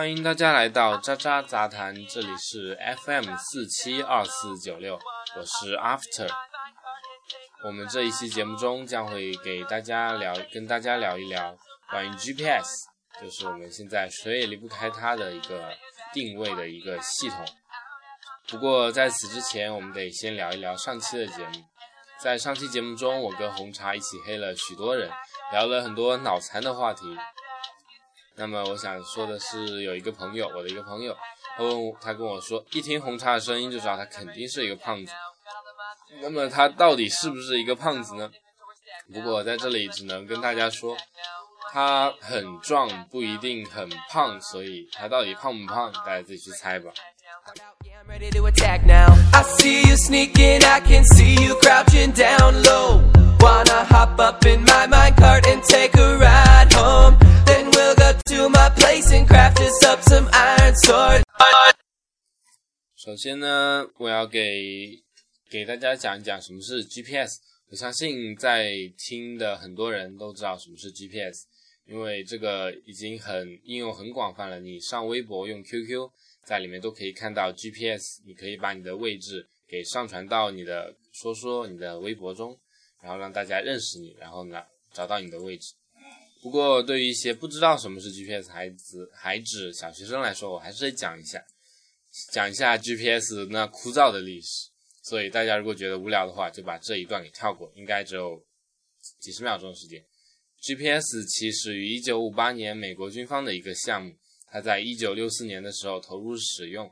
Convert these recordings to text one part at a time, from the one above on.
欢迎大家来到渣渣杂谈，这里是 FM 四七二四九六，我是 After。我们这一期节目中将会给大家聊，跟大家聊一聊关于 GPS，就是我们现在谁也离不开它的一个定位的一个系统。不过在此之前，我们得先聊一聊上期的节目。在上期节目中，我跟红茶一起黑了许多人，聊了很多脑残的话题。那么我想说的是，有一个朋友，我的一个朋友，他问我，他跟我说，一听红茶的声音就知道他肯定是一个胖子。那么他到底是不是一个胖子呢？不过在这里只能跟大家说，他很壮，不一定很胖，所以他到底胖不胖，大家自己去猜吧。首先呢，我要给给大家讲一讲什么是 GPS。我相信在听的很多人都知道什么是 GPS，因为这个已经很应用很广泛了。你上微博用 QQ，在里面都可以看到 GPS，你可以把你的位置给上传到你的说说你的微博中，然后让大家认识你，然后呢找到你的位置。不过，对于一些不知道什么是 GPS 孩子、孩子、小学生来说，我还是得讲一下，讲一下 GPS 那枯燥的历史。所以，大家如果觉得无聊的话，就把这一段给跳过，应该只有几十秒钟时间。GPS 起始于1958年美国军方的一个项目，它在1964年的时候投入使用。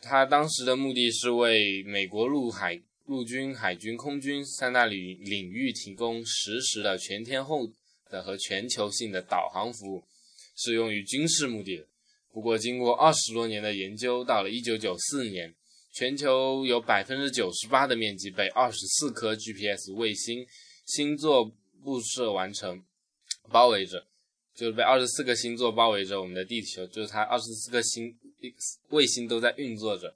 它当时的目的是为美国陆海陆军、海军、空军三大领领域提供实时的全天候。的和全球性的导航服务适用于军事目的的。不过，经过二十多年的研究，到了一九九四年，全球有百分之九十八的面积被二十四颗 GPS 卫星星座布设完成，包围着，就是被二十四个星座包围着我们的地球，就是它二十四个星卫星都在运作着。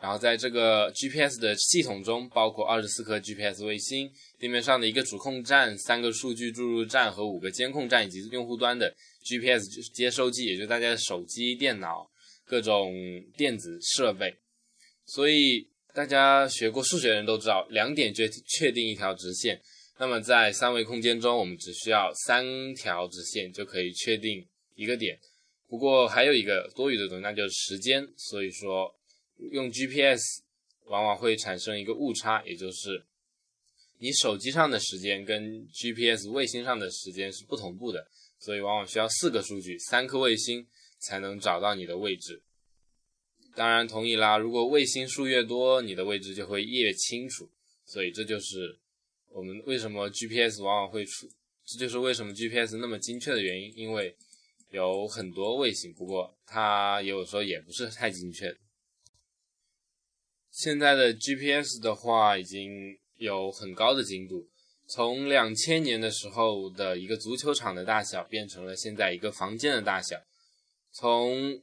然后在这个 GPS 的系统中，包括二十四颗 GPS 卫星，地面上的一个主控站、三个数据注入站和五个监控站，以及用户端的 GPS 接收机，也就是大家的手机、电脑、各种电子设备。所以大家学过数学的人都知道，两点就确定一条直线。那么在三维空间中，我们只需要三条直线就可以确定一个点。不过还有一个多余的东西，那就是时间。所以说。用 GPS 往往会产生一个误差，也就是你手机上的时间跟 GPS 卫星上的时间是不同步的，所以往往需要四个数据、三颗卫星才能找到你的位置。当然同意啦，如果卫星数越多，你的位置就会越清楚。所以这就是我们为什么 GPS 往往会出，这就是为什么 GPS 那么精确的原因，因为有很多卫星。不过它有时候也不是太精确。现在的 GPS 的话，已经有很高的精度，从两千年的时候的一个足球场的大小，变成了现在一个房间的大小。从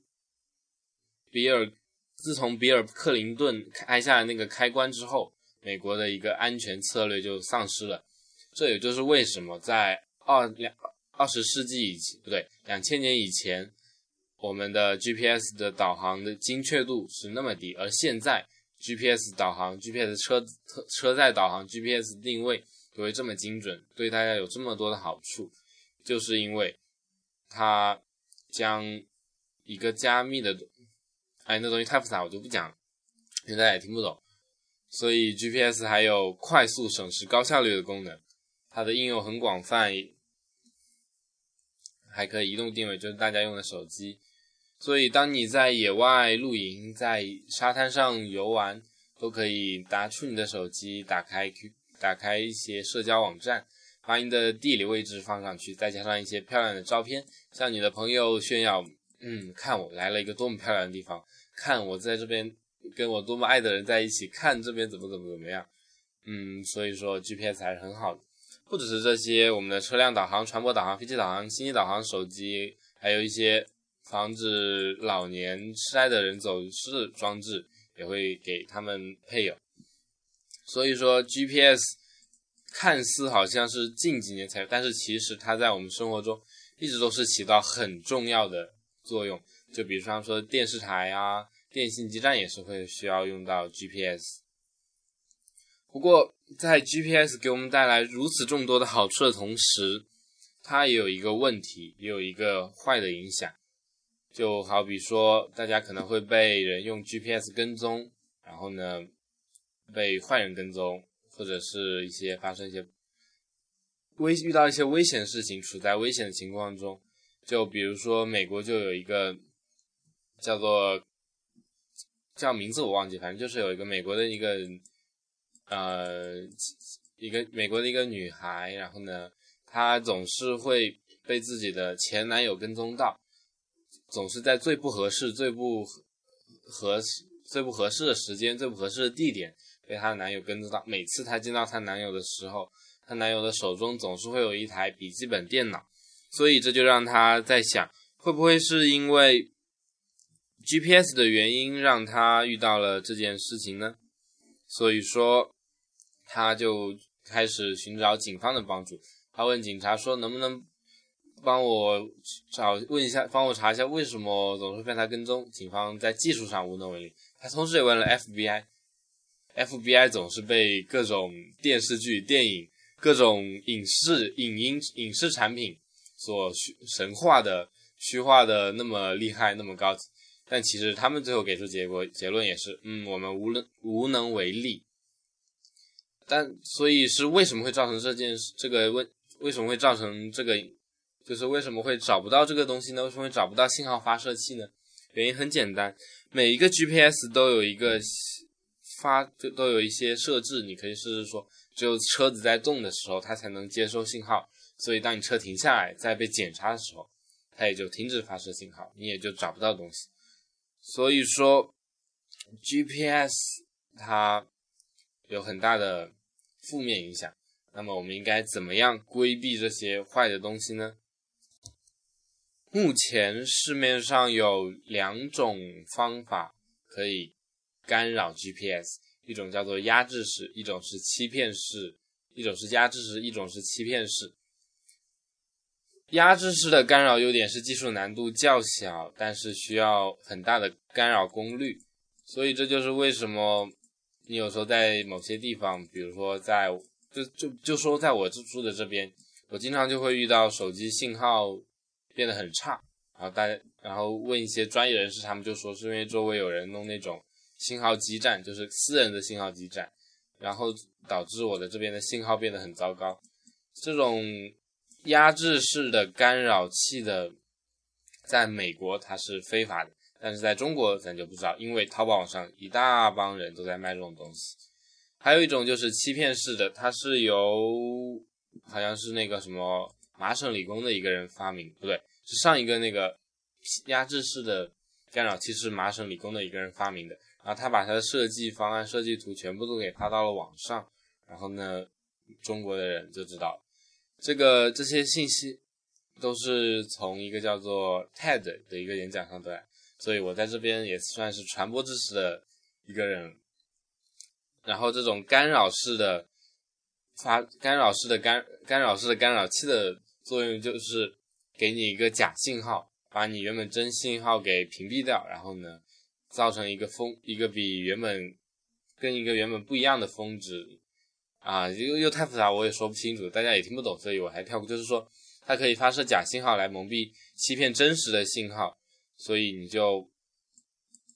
比尔，自从比尔克林顿开下那个开关之后，美国的一个安全策略就丧失了。这也就是为什么在二两二十世纪以前，不对，两千年以前，我们的 GPS 的导航的精确度是那么低，而现在。GPS 导航、GPS 车车载导航、GPS 定位都会这么精准，对大家有这么多的好处，就是因为它将一个加密的，哎，那东西太复杂，我就不讲了，因为大家也听不懂。所以 GPS 还有快速、省时、高效率的功能，它的应用很广泛，还可以移动定位，就是大家用的手机。所以，当你在野外露营、在沙滩上游玩，都可以拿出你的手机，打开 Q，打开一些社交网站，把你的地理位置放上去，再加上一些漂亮的照片，向你的朋友炫耀。嗯，看我来了一个多么漂亮的地方，看我在这边跟我多么爱的人在一起，看这边怎么怎么怎么样。嗯，所以说 GPS 还是很好的。不只是这些，我们的车辆导航、船舶导航、飞机导航、星际导航、手机，还有一些。防止老年痴呆的人走失装置也会给他们配有，所以说 GPS 看似好像是近几年才有，但是其实它在我们生活中一直都是起到很重要的作用。就比如说电视台啊、电信基站也是会需要用到 GPS。不过，在 GPS 给我们带来如此众多的好处的同时，它也有一个问题，也有一个坏的影响。就好比说，大家可能会被人用 GPS 跟踪，然后呢，被坏人跟踪，或者是一些发生一些危遇到一些危险事情，处在危险的情况中。就比如说，美国就有一个叫做叫名字我忘记，反正就是有一个美国的一个呃一个美国的一个女孩，然后呢，她总是会被自己的前男友跟踪到。总是在最不合适、最不合适、最不合适的时间、最不合适的地点被她的男友跟踪到。每次她见到她男友的时候，她男友的手中总是会有一台笔记本电脑，所以这就让她在想，会不会是因为 GPS 的原因让她遇到了这件事情呢？所以说，她就开始寻找警方的帮助。她问警察说：“能不能？”帮我找问一下，帮我查一下为什么总是被他跟踪。警方在技术上无能为力。他同时也问了 FBI，FBI 总是被各种电视剧、电影、各种影视、影音、影视产品所虚神化的、虚化的那么厉害、那么高级。但其实他们最后给出结果结论也是，嗯，我们无能无能为力。但所以是为什么会造成这件事？这个问为什么会造成这个？就是为什么会找不到这个东西呢？为什么会找不到信号发射器呢？原因很简单，每一个 GPS 都有一个发，就都有一些设置。你可以试试说，只有车子在动的时候，它才能接收信号。所以，当你车停下来，在被检查的时候，它也就停止发射信号，你也就找不到东西。所以说，GPS 它有很大的负面影响。那么，我们应该怎么样规避这些坏的东西呢？目前市面上有两种方法可以干扰 GPS，一种叫做压制式，一种是欺骗式。一种是压制式，一种是欺骗式。压制式的干扰优点是技术难度较小，但是需要很大的干扰功率。所以这就是为什么你有时候在某些地方，比如说在就就就说在我住的这边，我经常就会遇到手机信号。变得很差，然后大家，然后问一些专业人士，他们就说是因为周围有人弄那种信号基站，就是私人的信号基站，然后导致我的这边的信号变得很糟糕。这种压制式的干扰器的，在美国它是非法的，但是在中国咱就不知道，因为淘宝上一大帮人都在卖这种东西。还有一种就是欺骗式的，它是由好像是那个什么。麻省理工的一个人发明，不对，是上一个那个压制式的干扰器是麻省理工的一个人发明的。然后他把他的设计方案、设计图全部都给发到了网上，然后呢，中国的人就知道这个这些信息都是从一个叫做 TED 的一个演讲上得来。所以我在这边也算是传播知识的一个人。然后这种干扰式的发干扰式的干干扰式的干扰器的。作用就是给你一个假信号，把你原本真信号给屏蔽掉，然后呢，造成一个峰，一个比原本跟一个原本不一样的峰值啊，又又太复杂，我也说不清楚，大家也听不懂，所以我还跳过。就是说，它可以发射假信号来蒙蔽、欺骗真实的信号，所以你就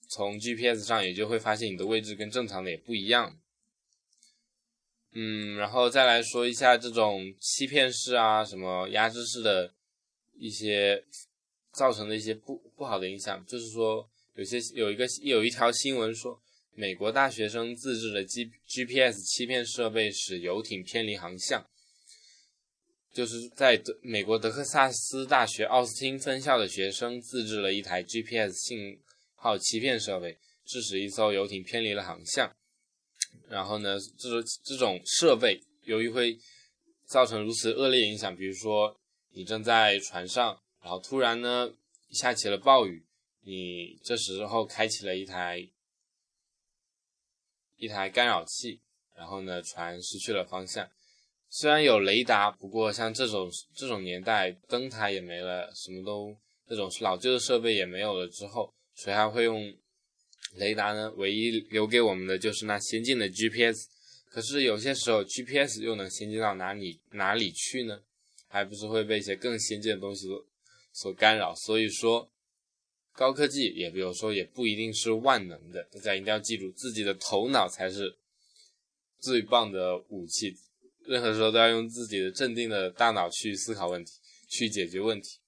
从 GPS 上也就会发现你的位置跟正常的也不一样。嗯，然后再来说一下这种欺骗式啊，什么压制式的一些造成的一些不不好的影响，就是说有些有一个有一条新闻说，美国大学生自制的 G GPS 欺骗设备使游艇偏离航向，就是在德美国德克萨斯大学奥斯汀分校的学生自制了一台 GPS 信号欺骗设备，致使一艘游艇偏离了航向。然后呢，这种这种设备由于会造成如此恶劣影响，比如说你正在船上，然后突然呢下起了暴雨，你这时候开启了一台一台干扰器，然后呢船失去了方向。虽然有雷达，不过像这种这种年代，灯塔也没了，什么都这种老旧的设备也没有了之后，谁还会用雷达呢？唯一留给我们的就是那先进的 GPS。可是有些时候 GPS 又能先进到哪里哪里去呢？还不是会被一些更先进的东西所所干扰。所以说，高科技也比如说也不一定是万能的。大家一定要记住，自己的头脑才是最棒的武器。任何时候都要用自己的镇定的大脑去思考问题，去解决问题。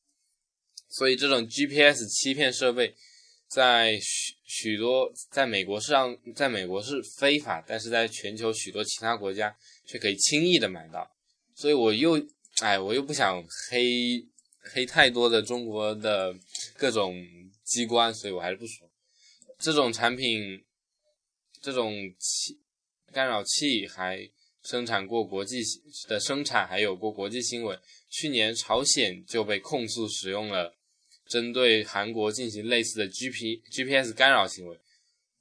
所以这种 GPS 欺骗设备，在许许多在美国上，在美国是非法，但是在全球许多其他国家却可以轻易的买到。所以我又，哎，我又不想黑黑太多的中国的各种机关，所以我还是不说这种产品，这种器干扰器还生产过国际的生产，还有过国际新闻。去年朝鲜就被控诉使用了。针对韩国进行类似的 G P G P S 干扰行为，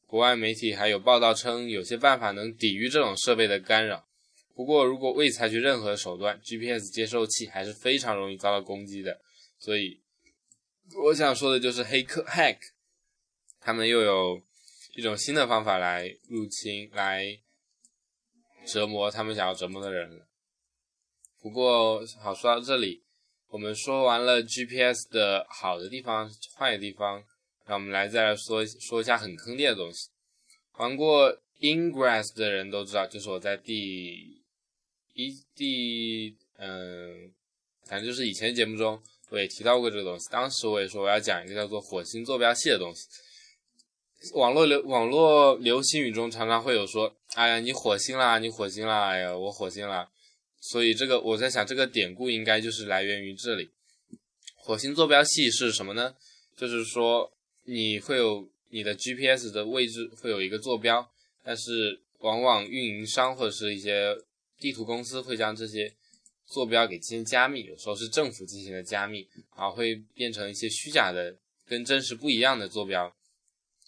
国外媒体还有报道称，有些办法能抵御这种设备的干扰。不过，如果未采取任何手段，G P S 接收器还是非常容易遭到攻击的。所以，我想说的就是黑客 hack，他们又有一种新的方法来入侵、来折磨他们想要折磨的人了。不过，好说到这里。我们说完了 GPS 的好的地方、坏的地方，让我们来再来说说一下很坑爹的东西。玩过 Ingress 的人都知道，就是我在第一第嗯，反正就是以前节目中我也提到过这个东西。当时我也说我要讲一个叫做火星坐标系的东西。网络流网络流行语中常常会有说：“哎呀，你火星啦，你火星啦，哎呀，我火星啦。”所以这个我在想，这个典故应该就是来源于这里。火星坐标系是什么呢？就是说你会有你的 GPS 的位置会有一个坐标，但是往往运营商或者是一些地图公司会将这些坐标给进行加密，有时候是政府进行的加密，啊，会变成一些虚假的、跟真实不一样的坐标，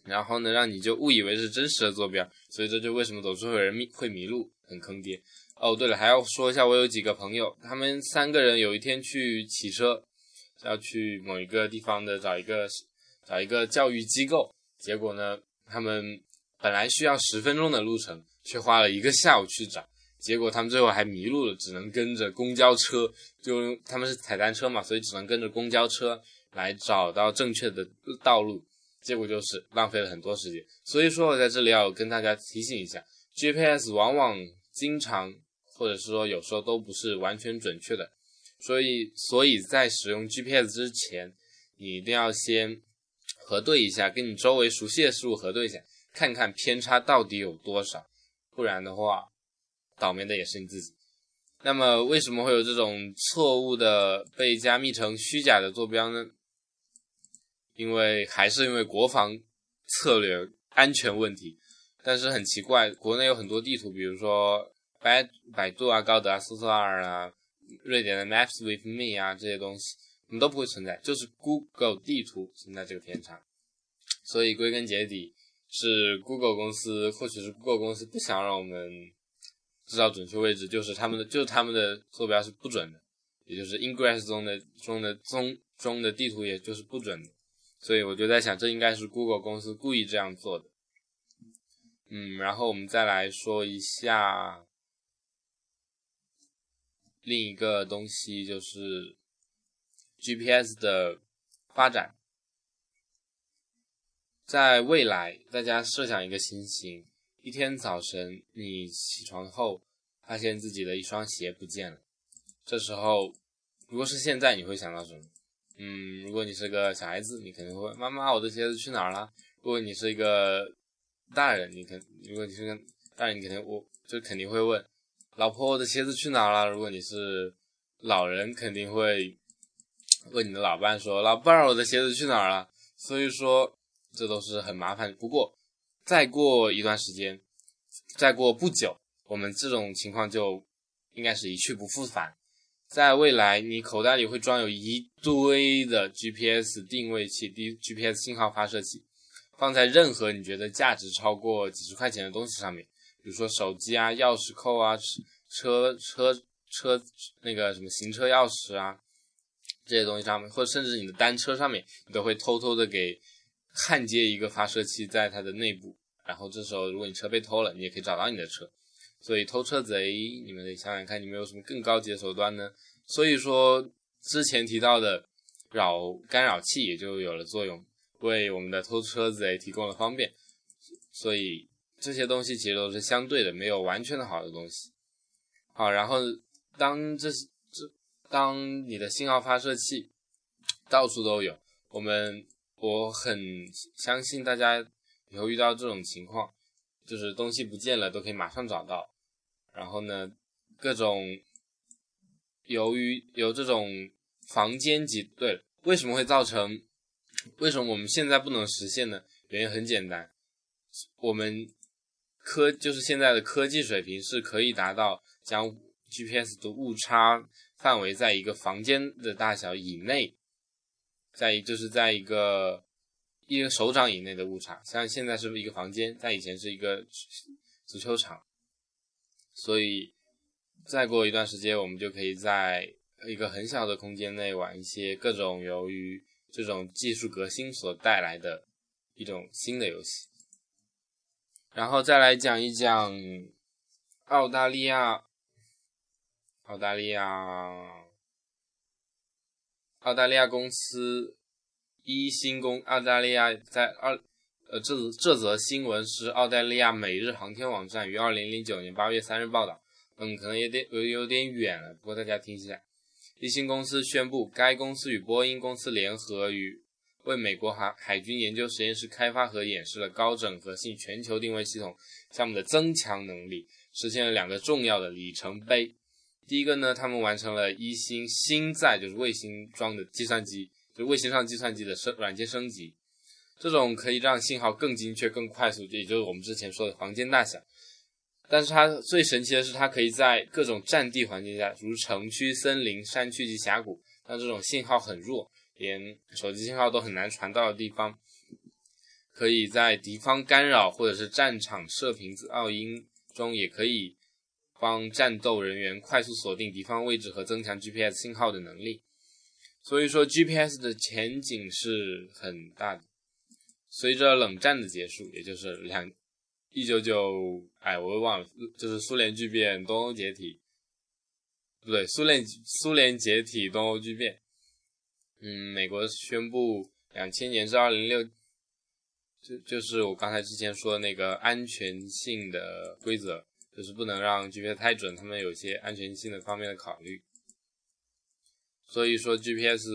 然后呢，让你就误以为是真实的坐标，所以这就为什么总是会有人迷会迷路，很坑爹。哦，对了，还要说一下，我有几个朋友，他们三个人有一天去骑车，要去某一个地方的找一个找一个教育机构，结果呢，他们本来需要十分钟的路程，却花了一个下午去找，结果他们最后还迷路了，只能跟着公交车，就他们是踩单车嘛，所以只能跟着公交车来找到正确的道路，结果就是浪费了很多时间。所以说我在这里要跟大家提醒一下，GPS 往往经常。或者是说有时候都不是完全准确的，所以所以在使用 GPS 之前，你一定要先核对一下，跟你周围熟悉的事物核对一下，看看偏差到底有多少，不然的话，倒霉的也是你自己。那么为什么会有这种错误的被加密成虚假的坐标呢？因为还是因为国防策略安全问题。但是很奇怪，国内有很多地图，比如说。百百度啊、高德啊、搜索二啊、瑞典的 Maps with Me 啊这些东西，我们都不会存在，就是 Google 地图存在这个偏差。所以归根结底是 Google 公司，或许是 Google 公司不想让我们知道准确位置，就是他们的就是他们的坐标是不准的，也就是 Ingress 中的中的中中的地图也就是不准的。所以我就在想，这应该是 Google 公司故意这样做的。嗯，然后我们再来说一下。另一个东西就是 GPS 的发展，在未来，大家设想一个情形：一天早晨，你起床后发现自己的一双鞋不见了。这时候，如果是现在，你会想到什么？嗯，如果你是个小孩子，你肯定会问妈妈：“我的鞋子去哪儿了？”如果你是一个大人，你肯如果你是个大人，你肯定我就肯定会问。老婆，我的鞋子去哪了？如果你是老人，肯定会问你的老伴说：“老伴儿，我的鞋子去哪了？”所以说，这都是很麻烦。不过，再过一段时间，再过不久，我们这种情况就应该是一去不复返。在未来，你口袋里会装有一堆的 GPS 定位器、D GPS 信号发射器，放在任何你觉得价值超过几十块钱的东西上面。比如说手机啊、钥匙扣啊、车车车那个什么行车钥匙啊，这些东西上面，或者甚至你的单车上面，你都会偷偷的给焊接一个发射器在它的内部。然后这时候，如果你车被偷了，你也可以找到你的车。所以偷车贼，你们得想想看，你们有什么更高级的手段呢？所以说，之前提到的扰干扰器也就有了作用，为我们的偷车贼提供了方便。所以这些东西其实都是相对的，没有完全的好的东西。好，然后当这这当你的信号发射器到处都有，我们我很相信大家。以后遇到这种情况，就是东西不见了都可以马上找到。然后呢，各种由于有这种房间级，对，为什么会造成？为什么我们现在不能实现呢？原因很简单，我们科就是现在的科技水平是可以达到将 GPS 的误差范围在一个房间的大小以内，在就是在一个。一个手掌以内的误差，像现在是一个房间，在以前是一个足球场，所以再过一段时间，我们就可以在一个很小的空间内玩一些各种由于这种技术革新所带来的一种新的游戏。然后再来讲一讲澳大利亚，澳大利亚，澳大利亚公司。一星公澳大利亚在二，呃，这这则新闻是澳大利亚每日航天网站于二零零九年八月三日报道。嗯，可能有点有有点远了，不过大家听一下。一星公司宣布，该公司与波音公司联合，与为美国海海军研究实验室开发和演示了高整合性全球定位系统项目的增强能力，实现了两个重要的里程碑。第一个呢，他们完成了一星星载，就是卫星装的计算机。就卫星上计算机的升软件升级，这种可以让信号更精确、更快速，也就是我们之前说的房间大小。但是它最神奇的是，它可以在各种战地环境下，如城区、森林、山区及峡谷，那这种信号很弱，连手机信号都很难传到的地方，可以在敌方干扰或者是战场射频噪音中，也可以帮战斗人员快速锁定敌方位置和增强 GPS 信号的能力。所以说，GPS 的前景是很大的。随着冷战的结束，也就是两一九九，哎，我又忘了，就是苏联剧变，东欧解体，不对，苏联苏联解体，东欧剧变。嗯，美国宣布两千年至二零六，就就是我刚才之前说的那个安全性的规则，就是不能让 GPS 太准，他们有些安全性的方面的考虑。所以说，GPS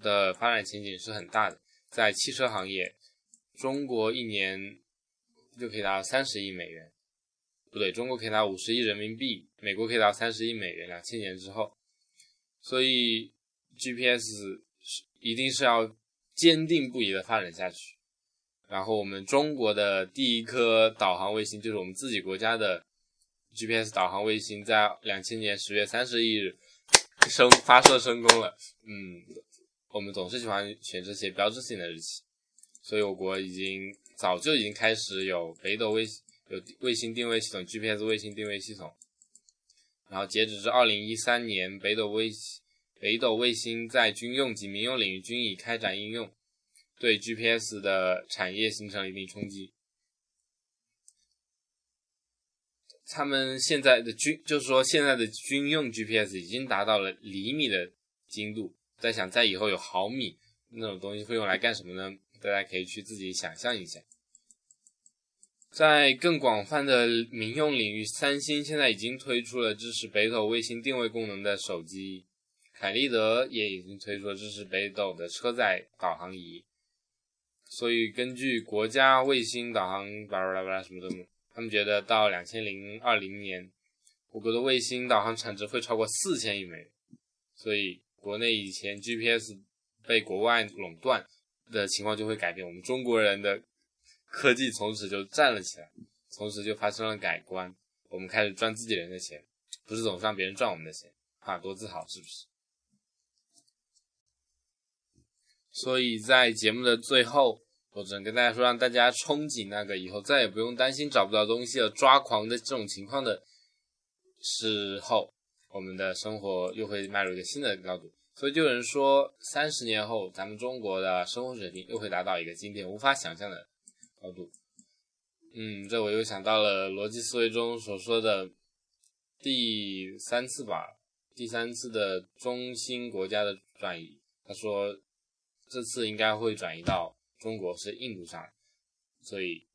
的发展前景是很大的。在汽车行业，中国一年就可以达到三十亿美元，不对，中国可以达五十亿人民币，美国可以达三十亿美元。两千年之后，所以 GPS 是一定是要坚定不移的发展下去。然后，我们中国的第一颗导航卫星就是我们自己国家的 GPS 导航卫星，在两千年十月三十一日。升发射成功了，嗯，我们总是喜欢选这些标志性的日期，所以我国已经早就已经开始有北斗卫有卫星定位系统 GPS 卫星定位系统，然后截止至二零一三年，北斗卫星北斗卫星在军用及民用领域均已开展应用，对 GPS 的产业形成一定冲击。他们现在的军，就是说现在的军用 GPS 已经达到了厘米的精度，在想在以后有毫米那种东西会用来干什么呢？大家可以去自己想象一下。在更广泛的民用领域，三星现在已经推出了支持北斗卫星定位功能的手机，凯立德也已经推出了支持北斗的车载导航仪。所以根据国家卫星导航巴拉巴拉什么的。他们觉得到两千零二零年，我国的卫星导航产值会超过四千亿美元，所以国内以前 GPS 被国外垄断的情况就会改变，我们中国人的科技从此就站了起来，从此就发生了改观，我们开始赚自己人的钱，不是总是让别人赚我们的钱，啊，多自豪是不是？所以在节目的最后。我只能跟大家说，让大家憧憬那个以后再也不用担心找不到东西了、抓狂的这种情况的时候，我们的生活又会迈入一个新的高度。所以就有人说，三十年后咱们中国的生活水平又会达到一个今天无法想象的高度。嗯，这我又想到了逻辑思维中所说的第三次吧，第三次的中心国家的转移。他说这次应该会转移到中国是印度上，所以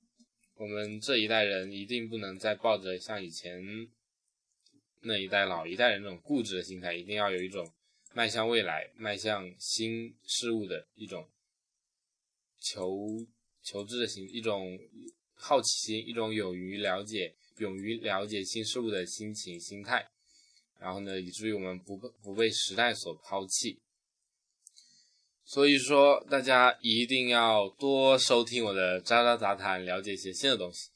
我们这一代人一定不能再抱着像以前那一代老一代人那种固执的心态，一定要有一种迈向未来、迈向新事物的一种求求知的心，一种。好奇心，一种勇于了解、勇于了解新事物的心情、心态，然后呢，以至于我们不不被时代所抛弃。所以说，大家一定要多收听我的渣渣杂谈，了解一些新的东西。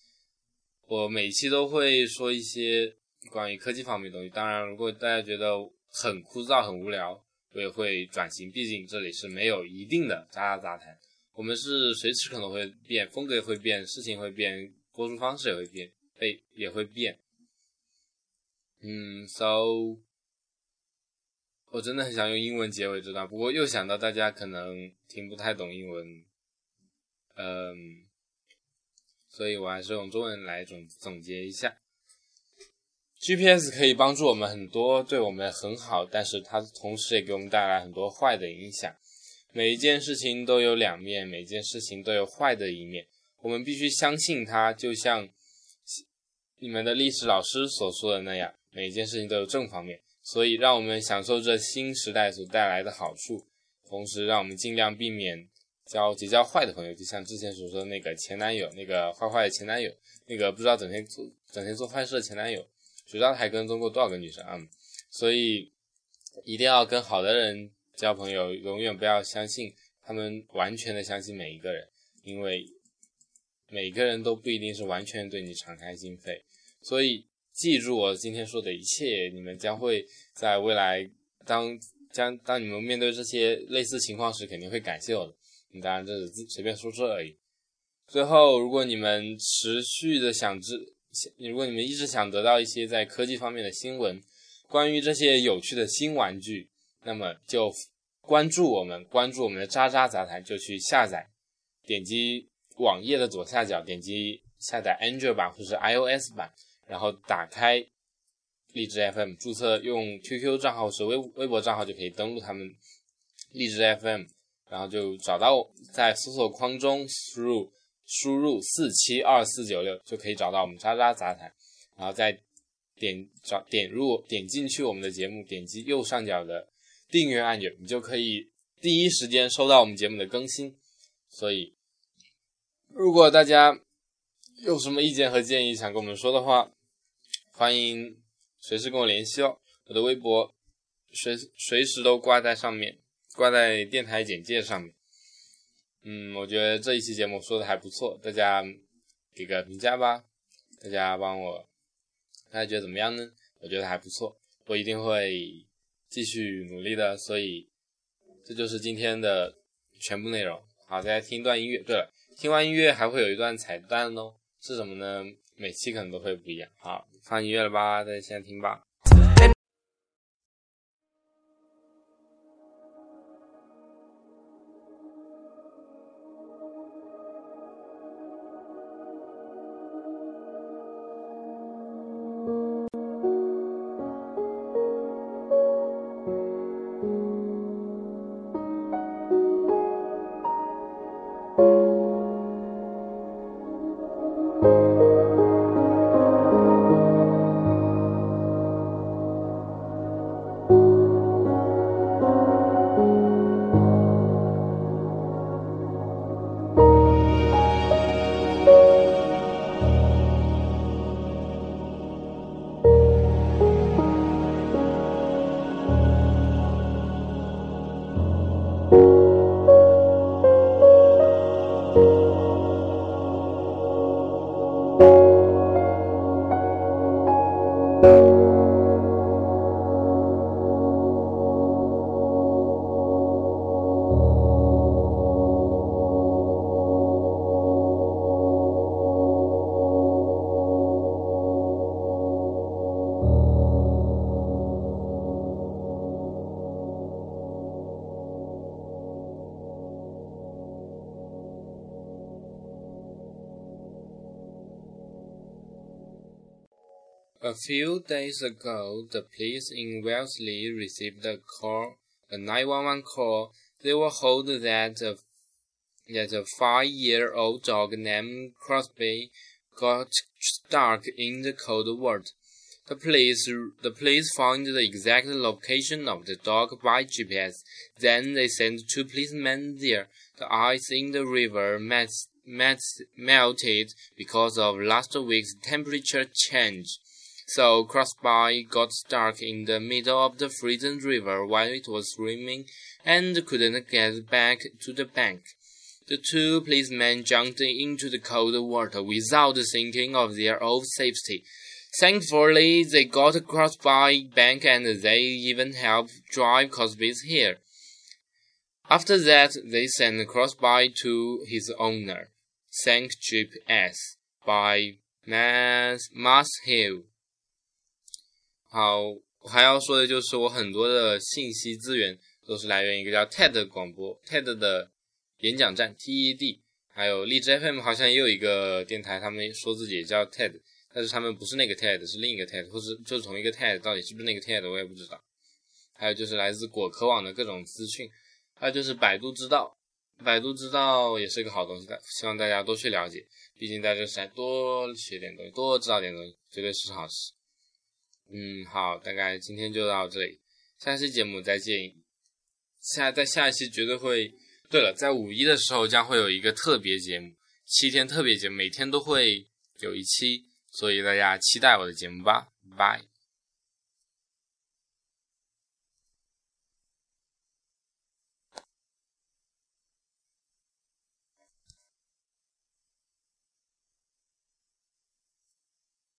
我每期都会说一些关于科技方面的东西。当然，如果大家觉得很枯燥、很无聊，我也会转型。毕竟这里是没有一定的渣渣杂谈。我们是随时可能会变，风格也会变，事情会变，播出方式也会变，被也会变。嗯，so，我真的很想用英文结尾这段，不过又想到大家可能听不太懂英文，嗯，所以我还是用中文来总总结一下。GPS 可以帮助我们很多，对我们很好，但是它同时也给我们带来很多坏的影响。每一件事情都有两面，每件事情都有坏的一面。我们必须相信它，就像你们的历史老师所说的那样，每一件事情都有正方面。所以，让我们享受这新时代所带来的好处，同时让我们尽量避免交结交坏的朋友。就像之前所说的那个前男友，那个坏坏的前男友，那个不知道整天做整天做坏事的前男友，谁知道还跟踪过多少个女生啊？所以，一定要跟好的人。交朋友永远不要相信他们完全的相信每一个人，因为每个人都不一定是完全对你敞开心扉。所以记住我今天说的一切，你们将会在未来当将当你们面对这些类似情况时，肯定会感谢我的。你当然这是随便说说而已。最后，如果你们持续的想知，如果你们一直想得到一些在科技方面的新闻，关于这些有趣的新玩具。那么就关注我们，关注我们的渣渣杂谈，就去下载，点击网页的左下角，点击下载 Android 版或者是 iOS 版，然后打开荔枝 FM，注册用 QQ 账号是微微博账号就可以登录他们荔枝 FM，然后就找到在搜索框中输入输入四七二四九六就可以找到我们渣渣杂谈，然后再点找点入点进去我们的节目，点击右上角的。订阅按钮，你就可以第一时间收到我们节目的更新。所以，如果大家有什么意见和建议想跟我们说的话，欢迎随时跟我联系哦。我的微博随随时都挂在上面，挂在电台简介上面。嗯，我觉得这一期节目说的还不错，大家给个评价吧。大家帮我，大家觉得怎么样呢？我觉得还不错，我一定会。继续努力的，所以这就是今天的全部内容。好，大家听一段音乐。对了，听完音乐还会有一段彩蛋哦，是什么呢？每期可能都会不一样。好，放音乐了吧？大家现在听吧。A few days ago, the police in Wellesley received a call, a 911 call. They were told that a, that a five-year-old dog named Crosby got stuck in the cold water. The police, the police found the exact location of the dog by GPS. Then they sent two policemen there. The ice in the river met, met, melted because of last week's temperature change. So Crosby got stuck in the middle of the frozen river while it was swimming and couldn't get back to the bank. The two policemen jumped into the cold water without thinking of their own safety. Thankfully, they got across by bank and they even helped drive Crosby's here. After that, they sent Crosby to his owner, St. Jeep S. by Mass Mass Hill. 好，我还要说的就是我很多的信息资源都是来源一个叫 TED 广播 TED 的演讲站 TED，还有荔枝 FM 好像也有一个电台，他们说自己也叫 TED，但是他们不是那个 TED，是另一个 TED，或是就是同一个 TED，到底是不是那个 TED 我也不知道。还有就是来自果壳网的各种资讯，还有就是百度知道，百度知道也是一个好东西的，希望大家多去了解，毕竟在这时代多学点东西，多知道点东西，绝对是好事。嗯，好，大概今天就到这里，下期节目再见。下在下一期绝对会。对了，在五一的时候将会有一个特别节目，七天特别节目，每天都会有一期，所以大家期待我的节目吧，拜。